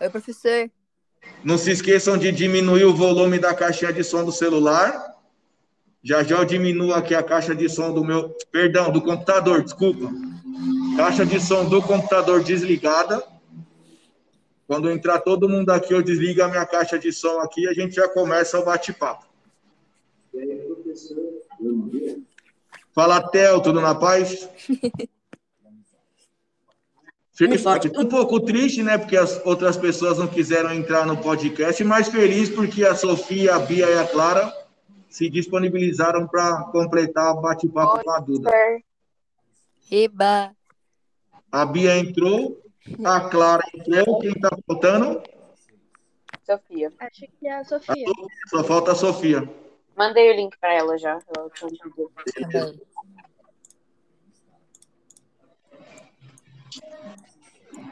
Oi, professor. Não se esqueçam de diminuir o volume da caixinha de som do celular. Já já eu diminuo aqui a caixa de som do meu. Perdão, do computador, desculpa. Caixa de som do computador desligada. Quando entrar todo mundo aqui, eu desligo a minha caixa de som aqui e a gente já começa o bate-papo. Fala, Theo, tudo na paz? Fico um pouco triste, né? Porque as outras pessoas não quiseram entrar no podcast, mas feliz porque a Sofia, a Bia e a Clara se disponibilizaram para completar o bate-papo com a Duda. Eba! A Bia entrou, a Clara entrou, quem está faltando? Sofia. Acho que é a Sofia. A Só falta a Sofia. Mandei o link para ela já. Ela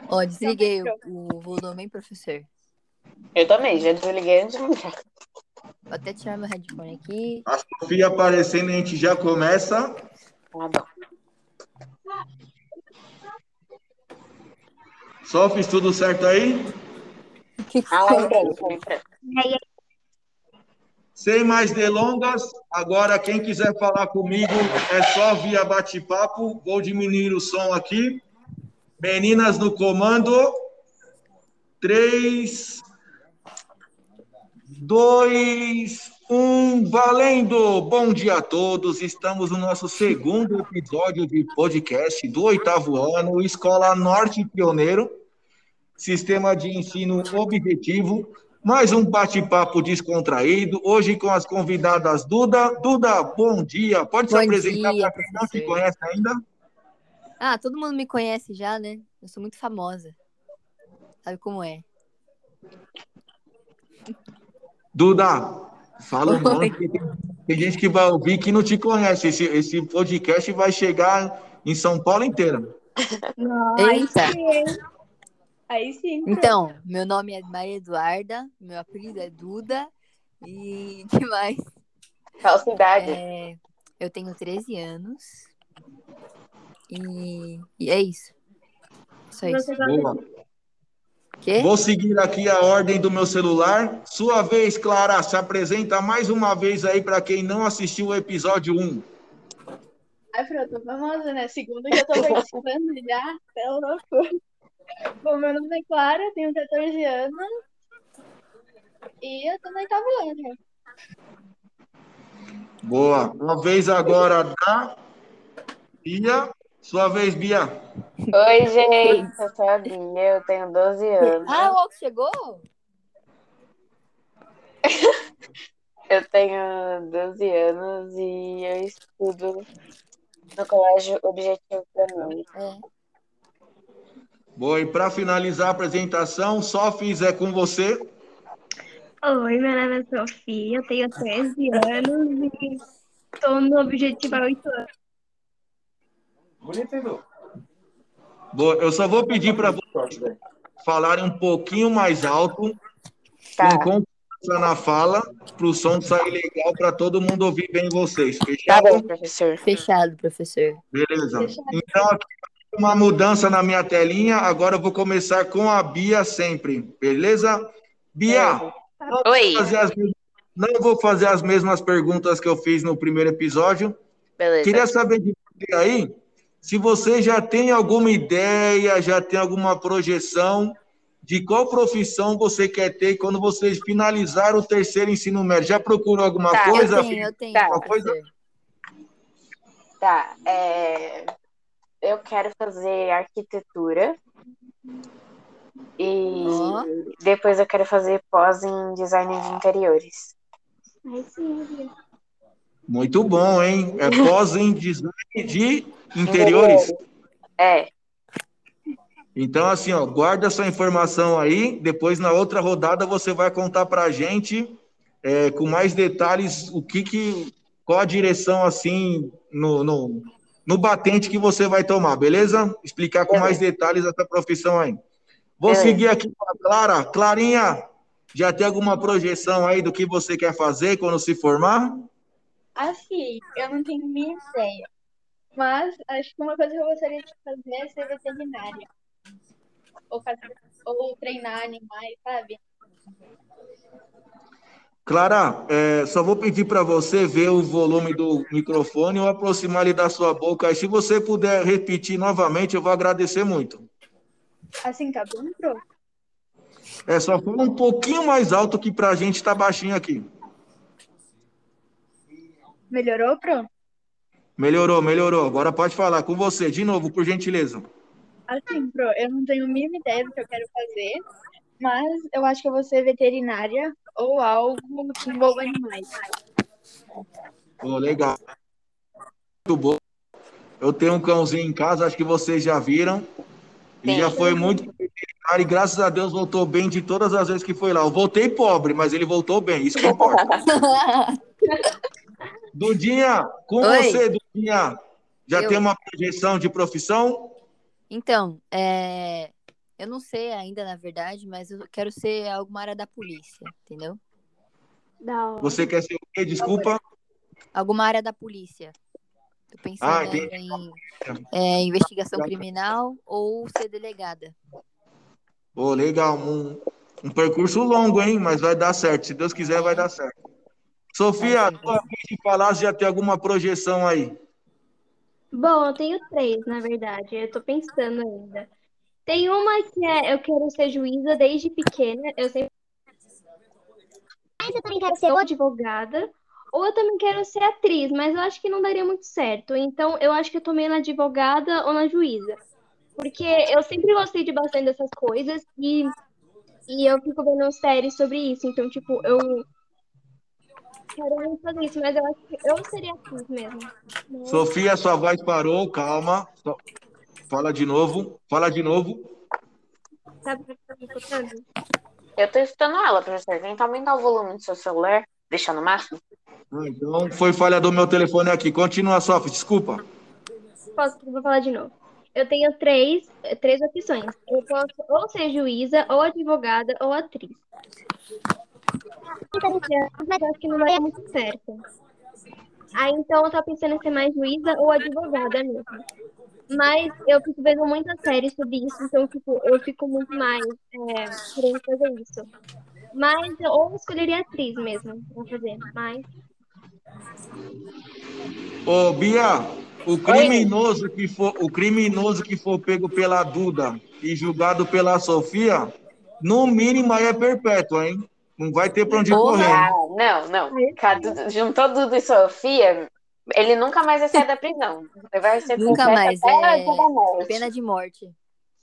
Ó, desliguei o, o volume, hein, professor? Eu também, já desliguei antes de. Vou até tirar meu headphone aqui. A Sofia aparecendo, a gente já começa. Tá bom. Só fiz tudo certo aí? Ah, entrando, tá entrando. Sem mais delongas, agora quem quiser falar comigo é só via bate-papo. Vou diminuir o som aqui. Meninas no comando. Três, dois, um, valendo! Bom dia a todos. Estamos no nosso segundo episódio de podcast do oitavo ano, Escola Norte Pioneiro, Sistema de Ensino Objetivo. Mais um bate-papo descontraído, hoje com as convidadas Duda. Duda, bom dia. Pode Bom se apresentar para quem não te conhece ainda? Ah, todo mundo me conhece já, né? Eu sou muito famosa. Sabe como é? Duda, fala o nome, tem, gente que vai ouvir que não te conhece. Esse, esse podcast vai chegar em São Paulo inteira. Eita! Aí sim, hein? Aí sim. Então, meu nome é Maria Eduarda, meu apelido é Duda. E que mais? Falsidade. É, eu tenho 13 anos. E, e é isso. Só isso. Boa. Quê? Vou seguir aqui a ordem do meu celular. Sua vez, Clara, se apresenta mais uma vez aí para quem não assistiu o episódio 1. Ai, pronto, tô famosa, né? Segundo que eu tô participando já, é louco. Bom, meu nome é Clara, tenho 14 anos. E eu tô no oitavo ano. Boa. Uma vez agora da Bia. Sua vez, Bia. Oi, gente. Eu sou a Bia, eu tenho 12 anos. Ah, o Alco chegou? Eu tenho 12 anos e eu estudo no Colégio Objetivo Planão. É. Boa. E para finalizar a apresentação, Sofis é com você. Oi, meu nome é Sofia, eu tenho 13 anos e estou no objetivo há 8 anos. Boa. Eu só vou pedir para vocês falarem um pouquinho mais alto, Tá. com confiança na fala, para o som sair legal, para todo mundo ouvir bem vocês. Tá Fechado? bom, professor. Fechado, professor. Beleza. Então, aqui uma mudança na minha telinha. Agora eu vou começar com a Bia sempre. Beleza? Bia, não vou Oi. fazer as não vou fazer as mesmas perguntas que eu fiz no primeiro episódio. Beleza. Queria saber de você aí se você já tem alguma ideia, já tem alguma projeção de qual profissão você quer ter quando você finalizar o terceiro ensino médio. Já procurou alguma Tá, coisa? Eu tenho, eu tenho, Tá. professor. Tá, é... eu quero fazer arquitetura e depois eu quero fazer pós em design de interiores. Ai, sim, Muito bom, hein? É pós em design de interiores. É, Então, assim, ó, guarda essa informação aí. Depois, na outra rodada, você vai contar para a gente é, com mais detalhes o que, que qual a direção assim no, no, no batente que você vai tomar, beleza? Explicar com mais detalhes essa profissão aí. Vou Beleza. seguir aqui com a Clara. Clarinha, já tem alguma projeção aí do que você quer fazer quando se formar? Assim, eu não tenho minha ideia. Mas acho que uma coisa que eu gostaria de fazer é ser veterinária. Ou, cas- ou treinar animais, sabe? Clara, é, só vou pedir para você ver o volume do microfone ou aproximar ele da sua boca. E se você puder repetir novamente, eu vou agradecer muito. Assim tá bom, pro? É só fala um pouquinho mais alto que para a gente tá baixinho aqui. Melhorou, pro? Melhorou, melhorou. Agora pode falar com você, de novo, por gentileza. Assim, pro, eu não tenho a mínima ideia do que eu quero fazer, mas eu acho que eu vou ser veterinária ou algo que envolva animais. Pô, legal. Muito bom. Eu tenho um cãozinho em casa, acho que vocês já viram. E Sim. já foi muito e graças a Deus voltou bem de todas as vezes que foi lá. Eu voltei pobre, mas ele voltou bem, isso que importa. Dudinha, com Oi. você, Dudinha. Já Eu. tem uma projeção de profissão? Então, é, eu não sei ainda, na verdade, mas eu quero ser alguma área da polícia, entendeu? Hora. Você quer ser o quê? Desculpa. Alguma área da polícia. Tô pensando Ah, em é, investigação criminal ou ser delegada. Pô, legal. Um, um percurso longo, hein? Mas vai dar certo. Se Deus quiser, vai dar certo. Sofia, tua vez de falar, já tem alguma projeção aí? Bom, eu tenho três, na verdade. Eu tô pensando ainda. Tem uma que é eu quero ser juíza desde pequena. Eu sempre. Mas eu também quero ser ou advogada, ou eu também quero ser atriz, mas eu acho que não daria muito certo. Então, eu acho que eu tô meio na advogada ou na juíza. Porque eu sempre gostei de bastante dessas coisas e, e eu fico vendo séries sobre isso. Então, tipo, eu quero muito fazer isso, mas eu acho que eu seria atriz mesmo. Mas- Sofia, sua voz parou, calma. Fala de novo, fala de novo. Sabe o que eu tô escutando? Eu tô escutando ela, professor. Tenta aumentar o volume do seu celular, deixar no máximo. Ah, Então, foi falha do meu telefone aqui. Continua, Sofia, desculpa. Posso, vou falar de novo. Eu tenho três, três opções. Eu posso ou ser juíza, ou advogada, ou atriz. Mas eu acho que não vai muito certo. Aí então eu tô pensando em ser mais juíza ou advogada mesmo. Mas eu fico vendo muitas séries sobre isso, então tipo, eu fico muito mais é, querendo fazer isso. Mas eu ou escolheria atriz mesmo pra fazer. Mas Ô, Bia, o criminoso que for, o criminoso que for pego pela Duda e julgado pela Sofia, no mínimo aí é perpétuo, hein? Não vai ter pra onde Porra. correr. Ah, não, não. Cadu- Juntou Dudu e Sofia, ele nunca mais vai sair da prisão. Ele vai ser Nunca mais, até é. Pena de morte.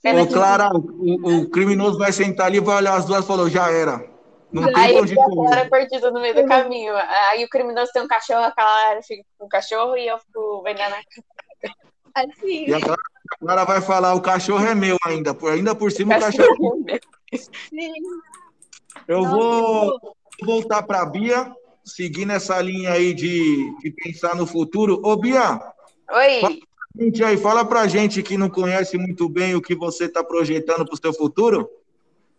Pena Ô, de Clara, o, o criminoso vai sentar ali, vai olhar as duas e falou, já era. Não tem Aí onde correr. era perdido no meio do caminho. Aí o criminoso tem um cachorro, a Clara fica com o cachorro e eu fico vendendo a Assim, E a Clara, a Clara vai falar, o cachorro é meu ainda. Por, ainda por cima o cachorro cachorro. sim. Eu Nossa, vou voltar para a Bia, seguir nessa linha aí de, de pensar no futuro. Ô, Bia, Oi, gente aí, fala pra gente que não conhece muito bem o que você está projetando para o seu futuro.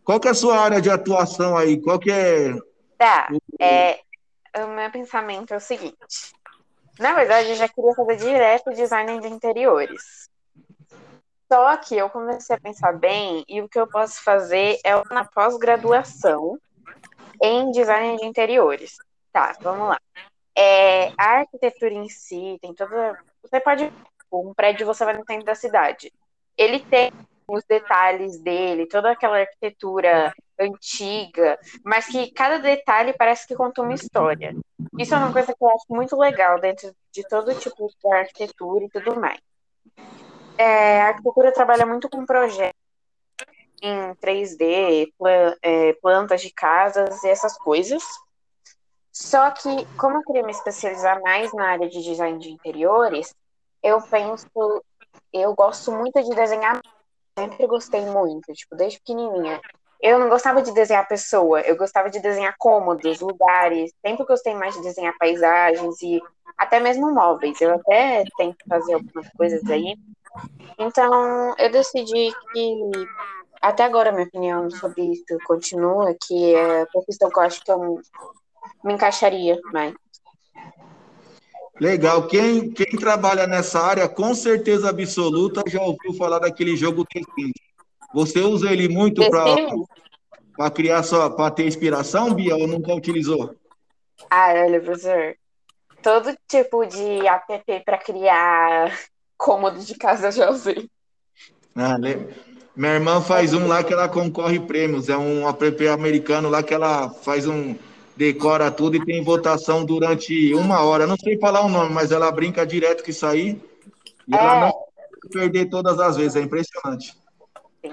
Qual que é a sua área de atuação aí? Qual que é... tá. É, o meu pensamento é o seguinte. Na verdade, eu já queria fazer direto design de interiores. Só que eu comecei a pensar bem e o que eu posso fazer é uma pós-graduação em design de interiores. Tá, vamos lá. É, a arquitetura em si tem toda. Você pode. Um prédio você vai no centro da cidade. Ele tem os detalhes dele, toda aquela arquitetura antiga, mas que cada detalhe parece que conta uma história. Isso é uma coisa que eu acho muito legal dentro de todo tipo de arquitetura e tudo mais. É, a arquitetura trabalha muito com projetos em 3D, pla- é, plantas de casas e essas coisas. Só que, como eu queria me especializar mais na área de design de interiores, eu penso, eu gosto muito de desenhar, sempre gostei muito, tipo, desde pequenininha. Eu não gostava de desenhar pessoa, eu gostava de desenhar cômodos, lugares, sempre gostei mais de desenhar paisagens e até mesmo móveis. Eu até tento fazer algumas coisas aí. Então, eu decidi que até agora minha opinião sobre isso continua, que é a profissão que eu acho que eu me encaixaria mais. Legal. Quem, quem trabalha nessa área, com certeza absoluta, já ouviu falar daquele jogo The Sims. Você usa ele muito para criar só, para ter inspiração, Bia, ou nunca utilizou? Ah, olha, professor. Todo tipo de app para criar cômodo de casa já usei. Ah, Minha irmã faz um lá que ela concorre prêmios. É um app americano lá que ela faz um. decora tudo e tem votação durante uma hora. Não sei falar o nome, mas ela brinca direto que isso aí. E ela É. não vai perder todas as vezes. É impressionante. Sim.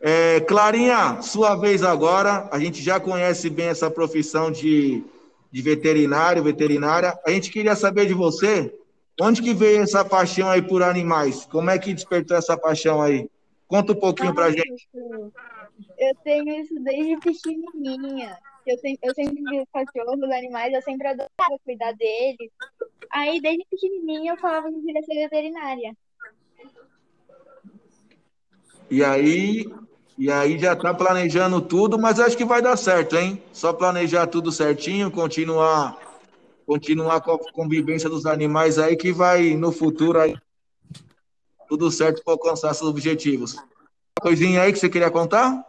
É, Clarinha, sua vez agora. A gente já conhece bem essa profissão de, de veterinário, veterinária. A gente queria saber de você, onde que veio essa paixão aí por animais? Como é que despertou essa paixão aí? Conta um pouquinho pra gente. Eu tenho isso desde pequenininha. Eu sempre, eu sempre vi cachorros, animais, eu sempre adorava cuidar deles. Aí, desde pequenininha, eu falava que eu queria ser veterinária. E aí, e aí já tá planejando tudo, mas acho que vai dar certo, hein? Só planejar tudo certinho, continuar continuar com a convivência dos animais aí que vai no futuro aí tudo certo para alcançar seus objetivos. Coisinha aí que você queria contar?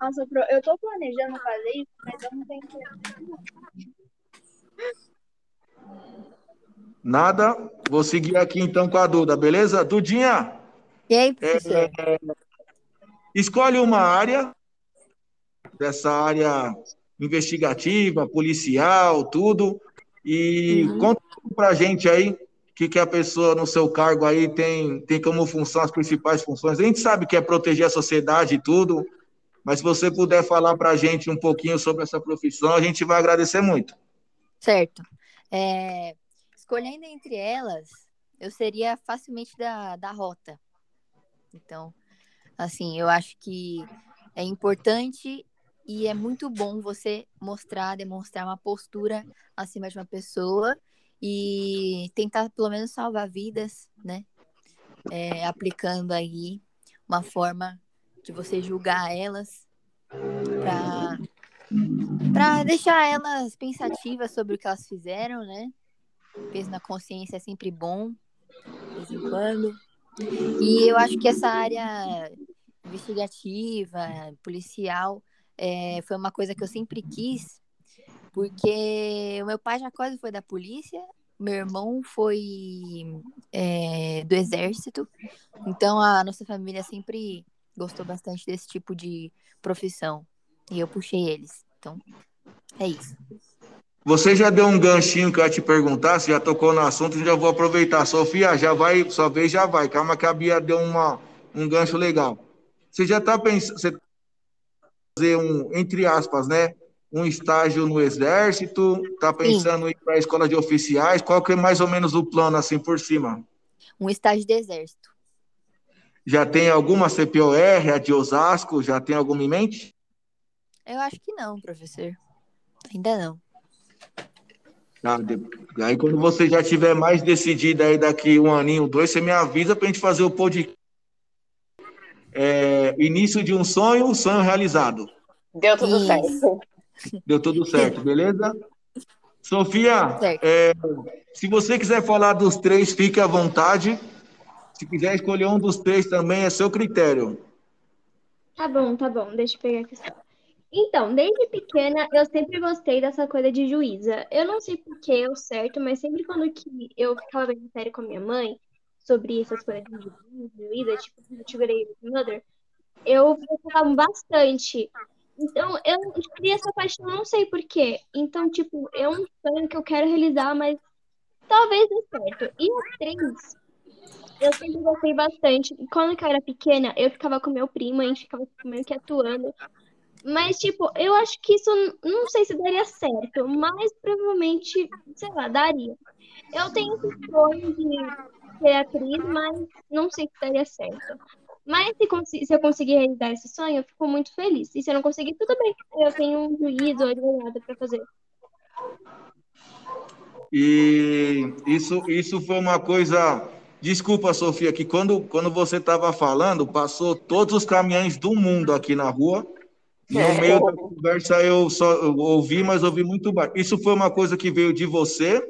Nossa, eu tô planejando fazer isso, mas eu não tenho. Nada. Vou seguir aqui então com a Duda, beleza? Dudinha, E aí, professor? escolhe uma área dessa área investigativa, policial, tudo, e Uhum. conta pra gente aí o que, que a pessoa no seu cargo aí tem, tem como função, as principais funções. A gente sabe que é proteger a sociedade e tudo, mas se você puder falar pra gente um pouquinho sobre essa profissão, a gente vai agradecer muito. Certo. É, escolhendo entre elas, eu seria facilmente da, da rota. Então, assim, eu acho que é importante e é muito bom você mostrar, demonstrar uma postura acima de uma pessoa e tentar pelo menos salvar vidas, né? É, aplicando aí uma forma de você julgar elas para para deixar elas pensativas sobre o que elas fizeram, né? Peso na consciência é sempre bom, de vez em quando. E eu acho que essa área investigativa, policial, é, foi uma coisa que eu sempre quis, porque o meu pai já quase foi da polícia, meu irmão foi é, do exército, então a nossa família sempre gostou bastante desse tipo de profissão. E eu puxei eles. Então, é isso. Você já deu um ganchinho que eu ia te perguntar, você já tocou no assunto, já vou aproveitar. Sofia, já vai, sua vez já vai. Calma que a Bia deu uma, um gancho legal. Você já está pensando, você fazer um, entre aspas, né? Um estágio no exército, está pensando em ir para a escola de oficiais, qual que é mais ou menos o plano assim por cima? Um estágio de exército. Já tem alguma CPOR, a de Osasco, já tem alguma em mente? Eu acho que não, professor. Ainda não. Tá, de- aí quando você já tiver mais decidido aí daqui um aninho, dois, você me avisa para a gente fazer o podcast. É, início de um sonho, um sonho realizado. Deu tudo Isso. certo. Deu tudo certo, beleza? Sofia, é, se você quiser falar dos três, fique à vontade. Se quiser escolher um dos três também, é seu critério. Tá bom, tá bom, deixa eu pegar aqui só. Então, desde pequena eu sempre gostei dessa coisa de juíza. Eu não sei por que eu certo, mas sempre quando que eu ficava vendo série com a minha mãe sobre essas coisas de juíza, tipo Sugar Mother, eu gostava bastante. Então, eu criei essa paixão, não sei por quê. Então, tipo, é um sonho que eu quero realizar, mas talvez dê certo. E a três, eu sempre gostei bastante. Quando eu era pequena, eu ficava com meu primo, a gente ficava meio que atuando. Mas, tipo, eu acho que isso não sei se daria certo, mas provavelmente, sei lá, daria. Eu tenho esse sonho de ser atriz, mas não sei se daria certo. Mas se, se eu conseguir realizar esse sonho, eu fico muito feliz. E se eu não conseguir, tudo bem. Eu tenho um juiz ou advogado pra fazer. E isso, isso foi uma coisa. Desculpa, Sofia, que quando, quando você estava falando, passou todos os caminhões do mundo aqui na rua. E no meio da conversa eu só eu ouvi, mas ouvi muito baixo. Isso foi uma coisa que veio de você?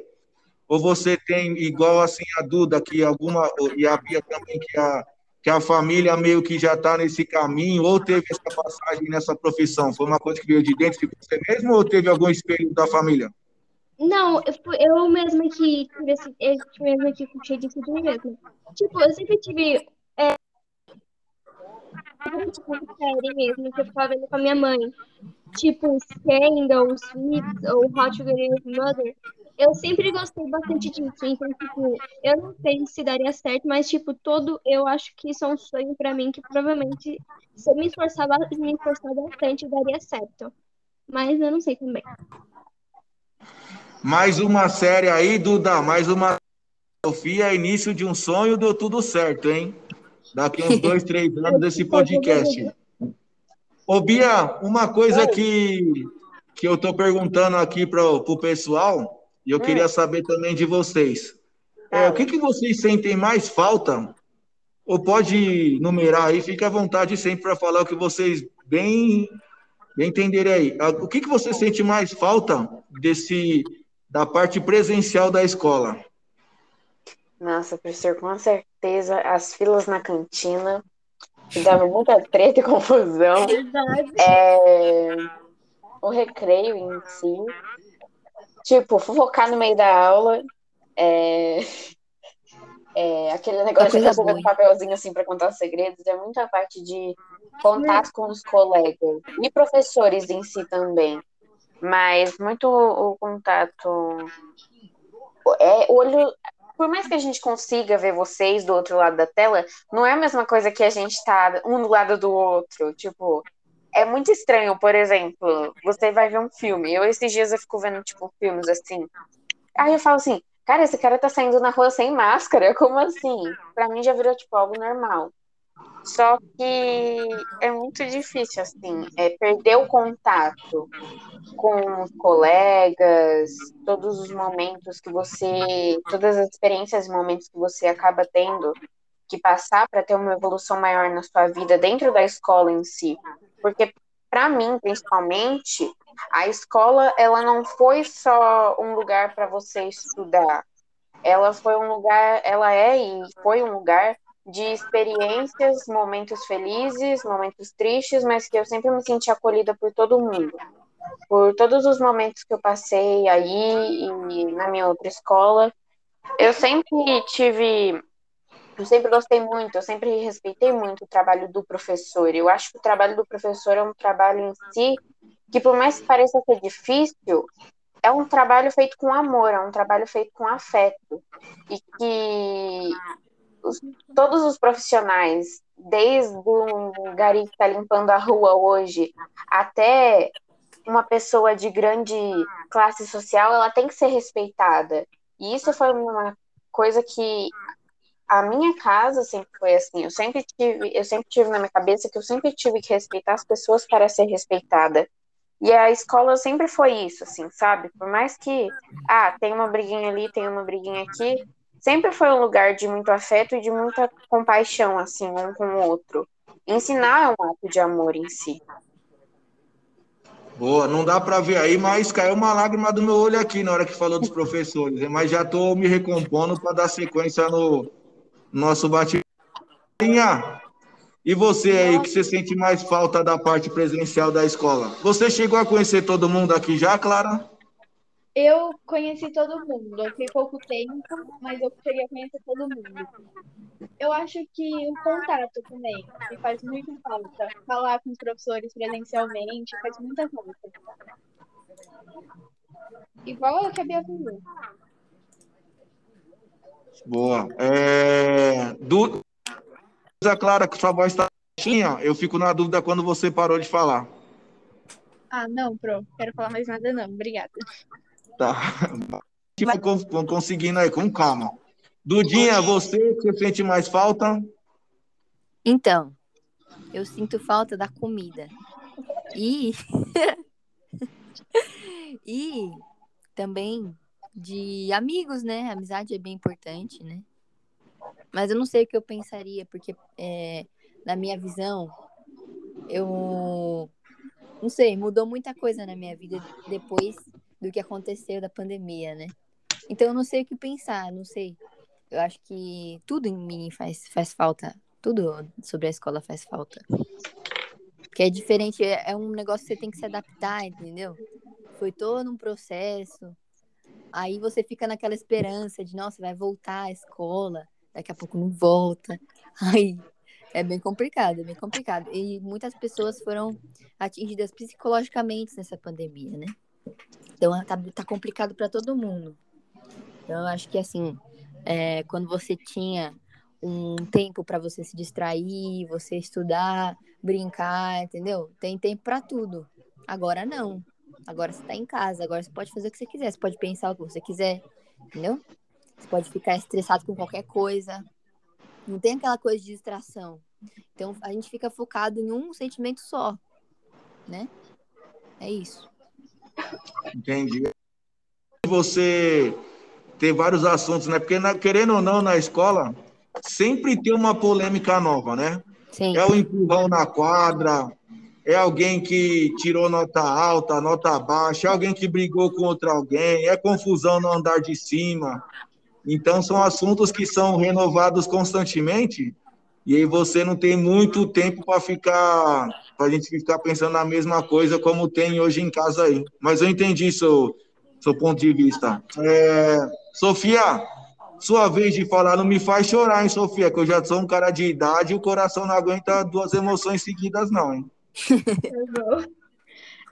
Ou você tem, igual assim a Duda, que alguma, e a Bia também, que a, que a família meio que já está nesse caminho, ou teve essa passagem nessa profissão? Foi uma coisa que veio de dentro de você mesmo, ou teve algum espelho da família? Não, eu, eu mesma que eu mesma que puxei disso de mim mesma. Tipo, eu sempre tive tipos de série mesmo, que eu ficava vendo com a minha mãe. Tipo, Scandal, Sweets ou Away with Mother. Eu sempre gostei bastante disso. Então, tipo, eu não sei se daria certo, mas, tipo, todo, eu acho que isso é um sonho pra mim que provavelmente, se eu me esforçar, me esforçar bastante, daria certo. Mas eu não sei também. Mais uma série aí, Duda, mais uma. Sofia, início de um sonho, deu tudo certo, hein? Daqui uns dois, três anos desse podcast. Ô, Bia, uma coisa que, que eu tô perguntando aqui para o pessoal, e eu queria saber também de vocês. É, o que, que vocês sentem mais falta? Ou pode numerar aí, fique à vontade sempre para falar o que vocês bem, bem entenderem aí. O que, que você sente mais falta desse da parte presencial da escola? Nossa, professor, com certeza as filas na cantina, que dava muita treta e confusão. Verdade. É, o recreio em si. Tipo, fofocar no meio da aula. É, é, aquele negócio de boa, um papelzinho assim para contar os segredos. É muita parte de contato com os colegas e professores em si também. Mas muito o contato. É, olho. Por mais que a gente consiga ver vocês do outro lado da tela, não é a mesma coisa que a gente tá um do lado do outro. Tipo, é muito estranho, por exemplo, você vai ver um filme. Eu, esses dias, eu fico vendo, tipo, filmes assim. Aí eu falo assim, cara, esse cara tá saindo na rua sem máscara, como assim? Pra mim já virou, tipo, algo normal. Só que é muito difícil, assim, é perder o contato com os colegas, todos os momentos que você, todas as experiências e momentos que você acaba tendo que passar para ter uma evolução maior na sua vida dentro da escola em si. Porque para mim, principalmente, a escola ela não foi só um lugar para você estudar. Ela foi um lugar, ela é e foi um lugar de experiências, momentos felizes, momentos tristes, mas que eu sempre me senti acolhida por todo mundo. Por todos os momentos que eu passei aí e na minha outra escola, eu sempre tive eu sempre gostei muito, eu sempre respeitei muito o trabalho do professor. Eu acho que o trabalho do professor é um trabalho em si que, por mais que pareça ser difícil, é um trabalho feito com amor, é um trabalho feito com afeto. E que os- todos os profissionais, desde um gari que está limpando a rua hoje, até uma pessoa de grande classe social, ela tem que ser respeitada. E isso foi uma coisa que a minha casa sempre foi assim. Eu sempre tive, eu sempre tive na minha cabeça que eu sempre tive que respeitar as pessoas para ser respeitada. E a escola sempre foi isso, assim, sabe? Por mais que, ah, tem uma briguinha ali, tem uma briguinha aqui, sempre foi um lugar de muito afeto e de muita compaixão, assim, um com o outro. Ensinar é um ato de amor em si. Boa, não dá para ver aí, mas caiu uma lágrima do meu olho aqui na hora que falou dos professores. Mas já estou me recompondo para dar sequência no nosso bate E você aí, que você sente mais falta da parte presencial da escola? Você chegou a conhecer todo mundo aqui já, Clara? Eu conheci todo mundo. Eu fiquei pouco tempo, mas eu cheguei a conhecer todo mundo. Eu acho que o contato também me faz muita falta. Falar com os professores presencialmente faz muita falta. Igual a que a Bia falou. Boa. É... Du... Clara, que sua voz está baixinha, eu fico na dúvida quando você parou de falar. Ah, não, Pro. Quero falar mais nada, não. Obrigada. Tá. Tipo, con- conseguindo aí, com calma. Dudinha, você que sente mais falta? Então, eu sinto falta da comida. E e também de amigos, né? Amizade é bem importante, né? Mas eu não sei o que eu pensaria, porque é, na minha visão, eu não sei, mudou muita coisa na minha vida depois do que aconteceu da pandemia, né? Então eu não sei o que pensar, não sei. Eu acho que tudo em mim faz, faz falta Tudo sobre a escola faz falta. Porque é diferente, é, é um negócio que você tem que se adaptar, entendeu? Foi todo um processo. Aí você fica naquela esperança de, nossa, vai voltar à escola, daqui a pouco não volta. Aí é bem complicado, é bem complicado. E muitas pessoas foram atingidas psicologicamente nessa pandemia, né? Então tá, tá complicado para todo mundo. Então eu acho que assim, é, quando você tinha um tempo para você se distrair, você estudar, brincar, entendeu? Tem tempo para tudo. Agora não. Agora você tá em casa, agora você pode fazer o que você quiser, você pode pensar o que você quiser, entendeu? Você pode ficar estressado com qualquer coisa. Não tem aquela coisa de distração. Então a gente fica focado em um sentimento só, né? É isso. Entendi. Você tem vários assuntos, né? Porque querendo ou não na escola sempre tem uma polêmica nova, né? Sim. É o empurrão na quadra, é alguém que tirou nota alta, nota baixa, é alguém que brigou com outro alguém, é confusão no andar de cima. Então, são assuntos que são renovados constantemente, e aí você não tem muito tempo para ficar, para a gente ficar pensando na mesma coisa como tem hoje em casa aí. Mas eu entendi seu, seu ponto de vista. É, Sofia, sua vez de falar, não me faz chorar, hein, Sofia, que eu já sou um cara de idade e o coração não aguenta duas emoções seguidas, não, hein?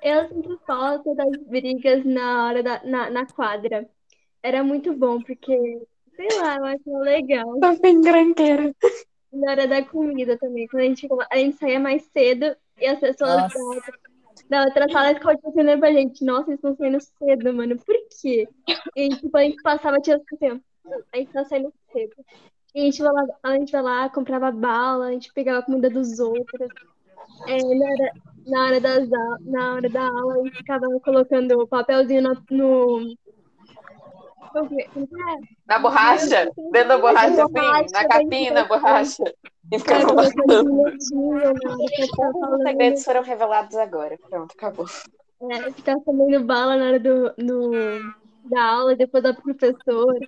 Eu sinto falta das brigas na hora da, na, na quadra. Era muito bom, porque, sei lá, eu acho legal. Tô bem granqueira. Na hora da comida também, quando a gente, a gente saía mais cedo e as pessoas da outra, da outra sala ficavam tipo, assim, pra gente, nossa, eles estão saindo cedo, mano, por quê? E tipo, a gente passava, tinha assim, a gente tá saindo cedo. E a gente vai lá, a gente vai lá, comprava bala, a gente pegava a comida dos outros. É, na, hora, na, hora das, na hora da aula, a gente ficava colocando o papelzinho no. no... Na borracha? Dentro da borracha, assim? Na capinha, na borracha. E. Os segredos foram revelados agora. Pronto, acabou. É, ficava comendo bala na hora do, no, da aula, depois da professora.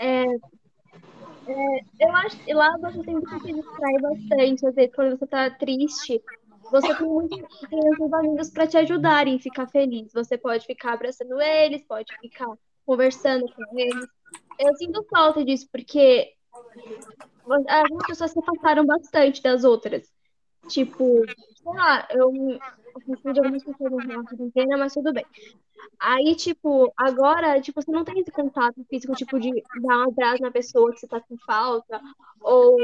É, é, eu acho que lá você tem que se distrair bastante. Às vezes, quando você tá triste, você tem muitos amigos para te ajudarem a ficar feliz. Você pode ficar abraçando eles, pode ficar conversando com eles. Eu sinto falta disso, porque algumas pessoas se afastaram bastante das outras. Tipo, sei lá, eu, eu de algumas pessoas na quarentena, mas tudo bem. Aí, tipo, agora, tipo, você não tem esse contato físico, tipo, de dar um abraço na pessoa que você tá com falta, ou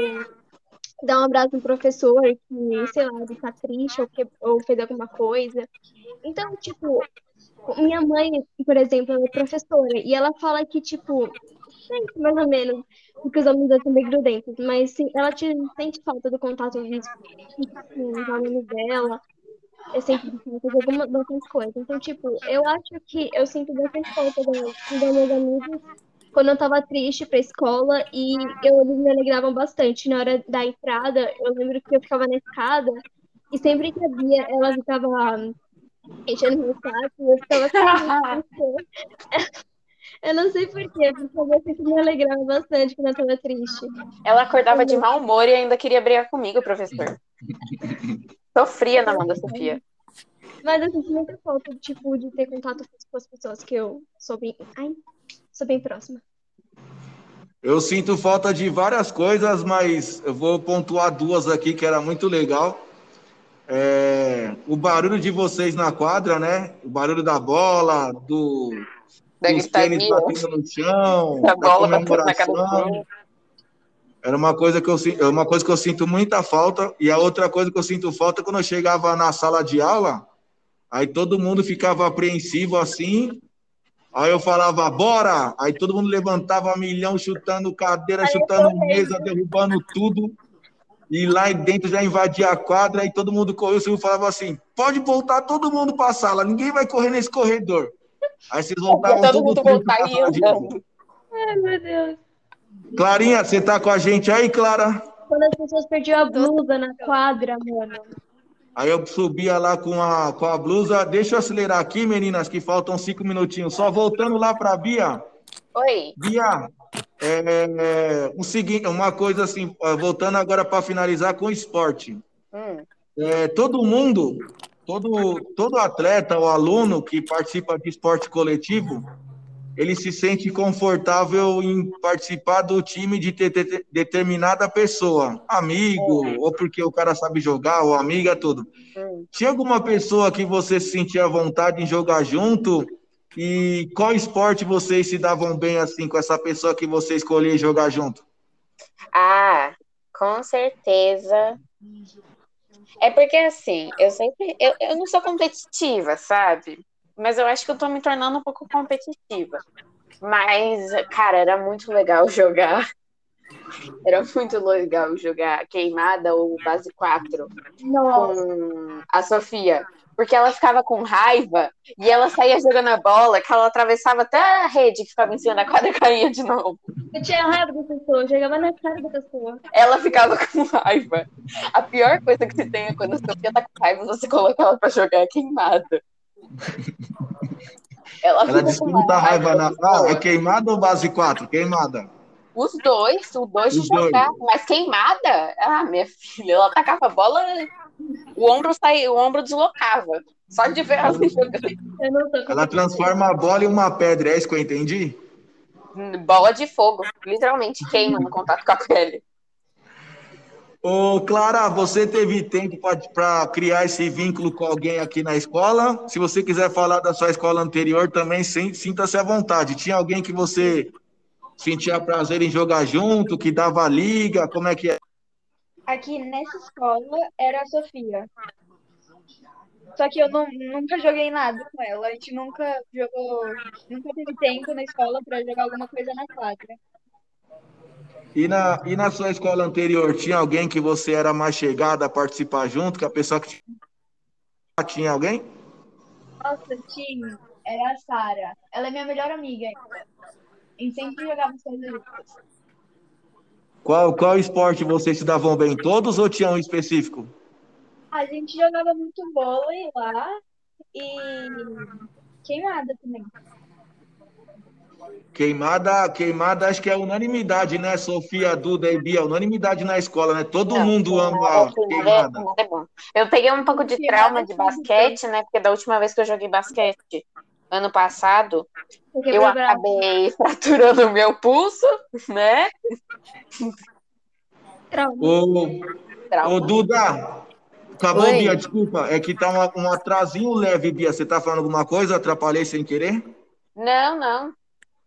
dar um abraço no professor que, sei lá, ele tá triste ou, que, ou fez alguma coisa. Então, tipo, minha mãe, por exemplo, é professora, e ela fala que, tipo, mais ou menos, porque os alunos são bem grudentos, mas sim, ela te, sente falta do contato com os alunos dela, eu sempre falta de algumas outras coisas. Então, tipo, eu acho que eu sinto bastante falta dos meus amigos quando eu tava triste pra escola e eu, eles me alegravam bastante. Na hora da entrada, eu lembro que eu ficava na escada e sempre que havia, ela ficava enchendo meu saco eu ficava Eu não sei porquê, porque eu sempre me alegrava bastante quando eu tava triste. Ela acordava de mau humor e ainda queria brigar comigo, professor. Sofria na mão da Sofia. Mas eu sinto muita falta, tipo, de ter contato com as pessoas que eu sou bem. Ai, sou bem próxima. Eu sinto falta de várias coisas, mas eu vou pontuar duas aqui que era muito legal. É, o barulho de vocês na quadra, né? O barulho da bola, do, da dos tênis batendo no chão, da, da bola comemoração. Era uma coisa que eu é uma coisa que eu sinto muita falta e a outra coisa que eu sinto falta é quando eu chegava na sala de aula, aí todo mundo ficava apreensivo assim. Aí eu falava, bora! Aí todo mundo levantava um milhão, chutando cadeira, chutando mesa, derrubando tudo. E lá dentro já invadia a quadra e todo mundo correu. O senhor falava assim: pode voltar todo mundo para a sala, ninguém vai correr nesse corredor. Aí vocês voltavam todo mundo voltar e. Ai, meu Deus. Clarinha, você tá com a gente aí, Clara? Quando as pessoas perdiam a blusa na quadra, mano. Aí eu subia lá com a, com a blusa. Deixa eu acelerar aqui, meninas, que faltam cinco minutinhos. Só voltando lá para Bia. Oi. Bia, É, o seguinte, uma coisa assim, voltando agora para finalizar com o esporte. Hum. É, todo mundo, todo, todo atleta ou aluno que participa de esporte coletivo, ele se sente confortável em participar do time de ter, ter, determinada pessoa, amigo, ou porque o cara sabe jogar, ou amiga, tudo. Hum. Tinha alguma pessoa que você se sentia vontade em jogar junto? E qual esporte vocês se davam bem assim com essa pessoa que você escolheu jogar junto? Ah, com certeza. É porque assim, eu sempre. Eu, eu não sou competitiva, sabe? Mas eu acho que eu tô me tornando um pouco competitiva. Mas, cara, era muito legal jogar. Era muito legal jogar queimada ou base 4 com a Sofia. Porque ela ficava com raiva e ela saía jogando a bola, que ela atravessava até a rede que ficava em cima da quadra e caía de novo. Eu tinha raiva da pessoa, eu jogava na cara da pessoa. Ela ficava com raiva. A pior coisa que se tem é quando a Sofia tá com raiva, você coloca ela pra jogar queimada. Ela, Ela disputa a raiva na. Ah, é queimada ou base 4? Queimada. Os dois, o dois de Os dois. jogar. Mas queimada? Ah, minha filha, ela tacava a bola, o ombro saía, o ombro deslocava. Só de ver ela Ela transforma a bola em uma pedra, é isso que eu entendi? Bola de fogo, literalmente queima no contato com a pele. Ô, Clara, você teve tempo para criar esse vínculo com alguém aqui na escola? Se você quiser falar da sua escola anterior, também sinta-se à vontade. Tinha alguém que você sentia prazer em jogar junto, que dava liga? Como é que é? Aqui nessa escola era a Sofia. Só que eu não, nunca joguei nada com ela. A gente nunca jogou, nunca teve tempo na escola pra jogar alguma coisa na quadra. E na, e na sua escola anterior, tinha alguém que você era mais chegada a participar junto, que a pessoa que tinha, tinha alguém? Nossa, tinha. Era a Sara. Ela é minha melhor amiga. A gente sempre jogava as coisas juntas. Qual, qual esporte vocês se davam bem? Todos ou tinha um específico? A gente jogava muito vôlei lá e queimada também. Queimada, queimada, acho que é unanimidade, né? Sofia, Duda e Bia, unanimidade na escola, né? Todo Não, mundo ama queimada, queimada, queimada é bom. Eu peguei um pouco de Queimada trauma é de basquete, né? Porque da última vez que eu joguei basquete, ano passado, Porque eu acabei fraturando o meu pulso, né? Trauma. Ô, Trauma. ô, Duda, acabou, Oi. Bia, desculpa. É que tá uma- um atrasinho leve, Bia. Você tá falando alguma coisa? Atrapalhei sem querer? Não, não.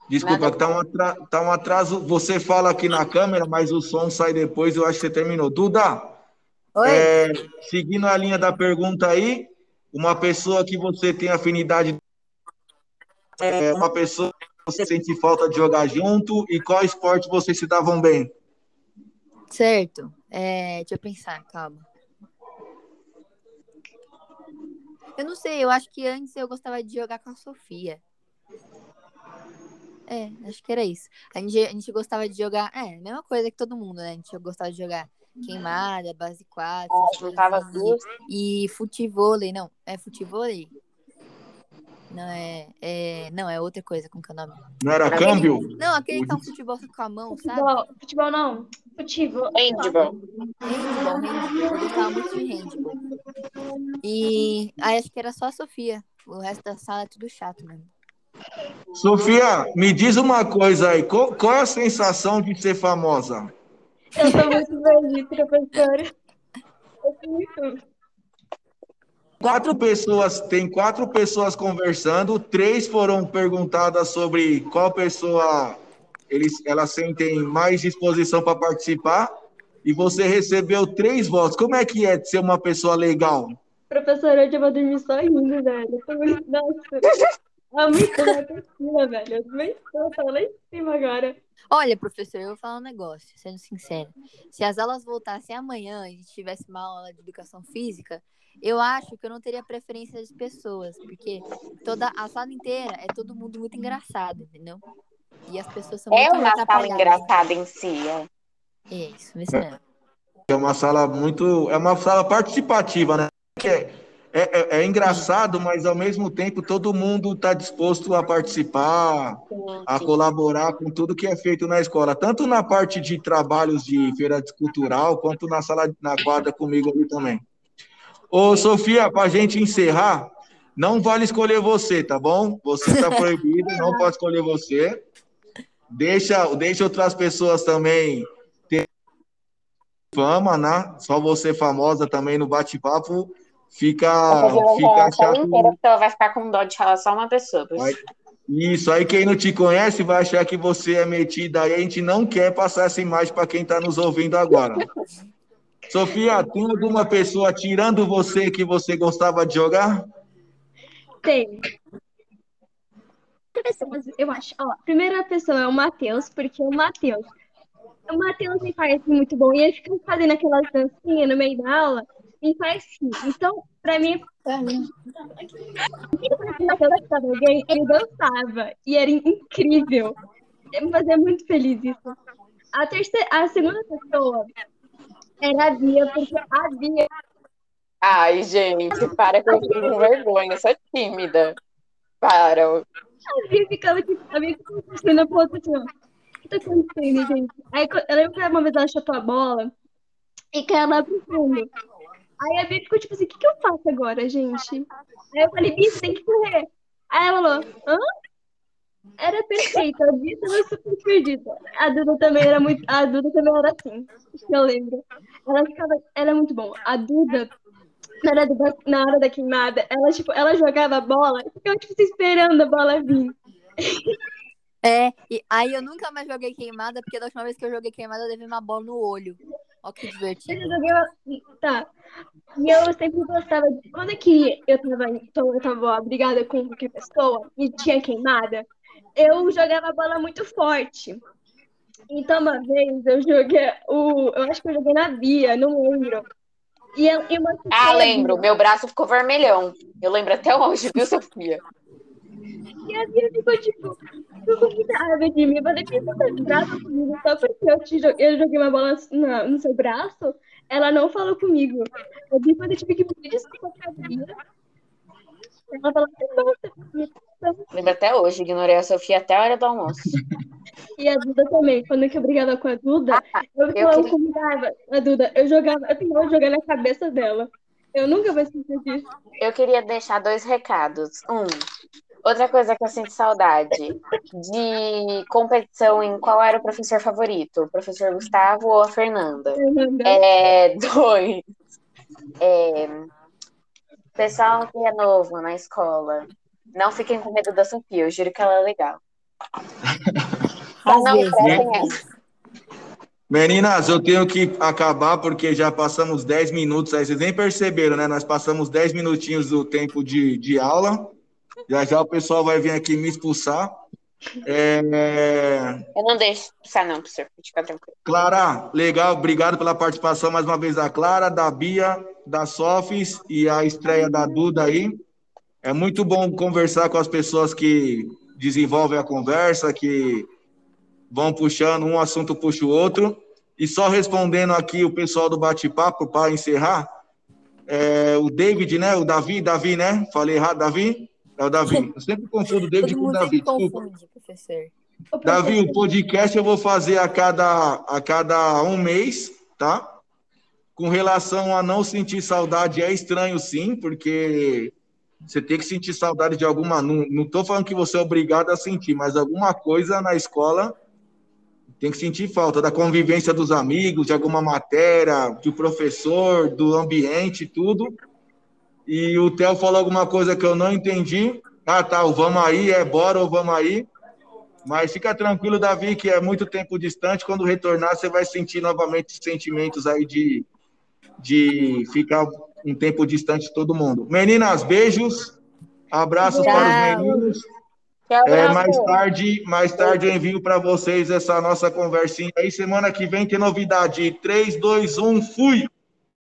Desculpa, Nada. que tá um, atra- tá um atraso. Você fala aqui na câmera, mas o som sai depois. Eu acho que você terminou. Duda, Oi? é, seguindo a linha da pergunta aí, uma pessoa que você tem afinidade, é, uma pessoa que você sente falta de jogar junto e qual esporte vocês se davam bem? Certo. É, deixa eu pensar, calma. Eu não sei, eu acho que antes eu gostava de jogar com a Sofia. É, acho que era isso. A gente, a gente gostava de jogar. É, a mesma coisa que todo mundo, né? A gente gostava de jogar queimada, base 4, Ah, juntava assim. duas. E futevôlei, não. É futevôlei? Não, é, é. Não, é outra coisa, como que é o nome? Não era câmbio? Não, aquele que é um futebol com a mão, sabe? Futebol, futebol não. Futebol. Handball. Handball, handball. Eu gostava muito de handball. E aí acho que era só a Sofia. O resto da sala é tudo chato mesmo. Sofia, me diz uma coisa aí. Qual, qual é a sensação de ser famosa? Eu tô muito feliz, professora. Eu tô muito. Quatro pessoas, tem quatro pessoas conversando, três foram perguntadas sobre qual pessoa eles, elas sentem mais disposição para participar, e você recebeu três votos. Como é que é de ser uma pessoa legal? Professora, hoje eu vou dormir só rindo, velho. Muito. Nossa. A piscina, velho. Eu também tô lá em cima agora. Olha, professor, eu vou falar um negócio, sendo sincero. Se as aulas voltassem amanhã e a gente tivesse uma aula de educação física, eu acho que eu não teria preferência das pessoas, porque toda a sala inteira é todo mundo muito engraçado, entendeu? E as pessoas são É muito uma sala engraçada em si. é. É isso, isso mesmo. É uma sala muito, é uma sala participativa, né? Que é- é, é, engraçado, mas ao mesmo tempo todo mundo está disposto a participar, a colaborar com tudo que é feito na escola, tanto na parte de trabalhos de feira cultural, quanto na sala, na quadra comigo ali também. Ô, Sofia, para a gente encerrar, não vale escolher você, tá bom? Você está proibido, não pode escolher você. Deixa, deixa outras pessoas também ter fama, né? Só você famosa também no bate-papo fica. fica chato. inteira, então vai ficar com dó de falar só uma pessoa. Vai, isso, aí quem não te conhece vai achar que você é metida, aí a gente não quer passar essa imagem para quem está nos ouvindo agora. Sofia, tem alguma pessoa tirando você que você gostava de jogar? Tem. Pessoas, eu acho. Ó, a primeira pessoa é o Matheus, porque o Matheus. O Matheus me parece muito bom. E ele fica fazendo aquelas dancinhas no meio da aula me faz rir. Então, pra mim, alguém, ele dançava e era incrível. Me fazia muito feliz isso. A, terceira, a segunda pessoa era a Bia, porque a Bia. Ai, gente, para que eu fico com vergonha, sou tímida. Para. A Bia ficava tipo, a Bia ficava puxando a ponta assim, ó. O que tá acontecendo, gente? Aí eu lembro que uma vez ela chutou a bola e caiu lá pro fundo. Aí a Bia ficou tipo assim, o que, que eu faço agora, gente? Aí eu falei, Bia, você tem que correr. Aí ela falou, hã? Era perfeita, a Bia tava super perdida. A Duda também era muito. A Duda também era assim, eu lembro. Ela ficava. Era muito bom. A Duda, na hora, da, na hora da queimada, ela, tipo, ela jogava a bola e ficava, tipo, esperando a bola vir. É, e aí eu nunca mais joguei queimada, porque da última vez que eu joguei queimada eu levei uma bola no olho. Ó, que divertido. Tá. E eu sempre gostava de. Quando é que eu tava, então, eu tava brigada com qualquer pessoa e tinha queimada, eu jogava a bola muito forte. Então, uma vez eu joguei o. Eu acho que eu joguei na Bia, não lembro. E, eu, e uma ah, lembro. Meu braço ficou vermelhão. Eu lembro até hoje, viu, Sofia? E a Bia ficou tipo, ficou com muita raiva de mim. Eu falei, que você tá brava comigo só porque eu, te joguei, eu joguei uma bola no, no seu braço? Ela não falou comigo. Eu quando eu tive que pedir desculpa pra Bia. Ela falou, nossa, Lembro até hoje, ignorei a Sofia até a hora do almoço. E a Duda também, quando eu brigava com a Duda, ah, eu falava queria... com raiva. A Duda, eu jogava, eu tentava jogar na cabeça dela. Eu nunca vou esquecer disso. Eu queria deixar dois recados. Um, Outra coisa que eu sinto saudade de competição em qual era o professor favorito, o professor Gustavo ou a Fernanda. É, dois. É, pessoal que é novo na escola, não fiquem com medo da Sofia, eu juro que ela é legal. não né? Meninas, eu tenho que acabar porque já passamos 10 minutos, aí vocês nem perceberam, né? Nós passamos 10 minutinhos do tempo de, de aula. Já já o pessoal vai vir aqui me expulsar. É... Eu não deixo expulsar, não, professor. Fica tranquilo. Clara, legal. Obrigado pela participação mais uma vez da Clara, da Bia, da Sofis e a estreia da Duda aí. É muito bom conversar com as pessoas que desenvolvem a conversa, que vão puxando, um assunto puxa o outro. E só respondendo aqui o pessoal do bate-papo para encerrar, é, o David, né? O Davi, Davi, né? Falei errado, Davi? É o Davi. Eu sempre confundo o David com o Davi. Confunde, professor. Davi, o podcast eu vou fazer a cada, a cada um mês, tá? Com relação a não sentir saudade, é estranho sim, porque você tem que sentir saudade de alguma. Não, não tô falando que você é obrigado a sentir, mas alguma coisa na escola tem que sentir falta da convivência dos amigos, de alguma matéria, do professor, do ambiente, tudo e o Theo falou alguma coisa que eu não entendi. Ah, tá, o vamos aí, é bora ou vamos aí. Mas fica tranquilo, Davi, que é muito tempo distante. Quando retornar, você vai sentir novamente sentimentos aí de, de ficar um tempo distante de todo mundo. Meninas, beijos. Abraços Tchau. para os meninos. É, mais tarde, mais tarde eu envio para vocês essa nossa conversinha aí. Semana que vem tem novidade. 3, 2, 1, fui!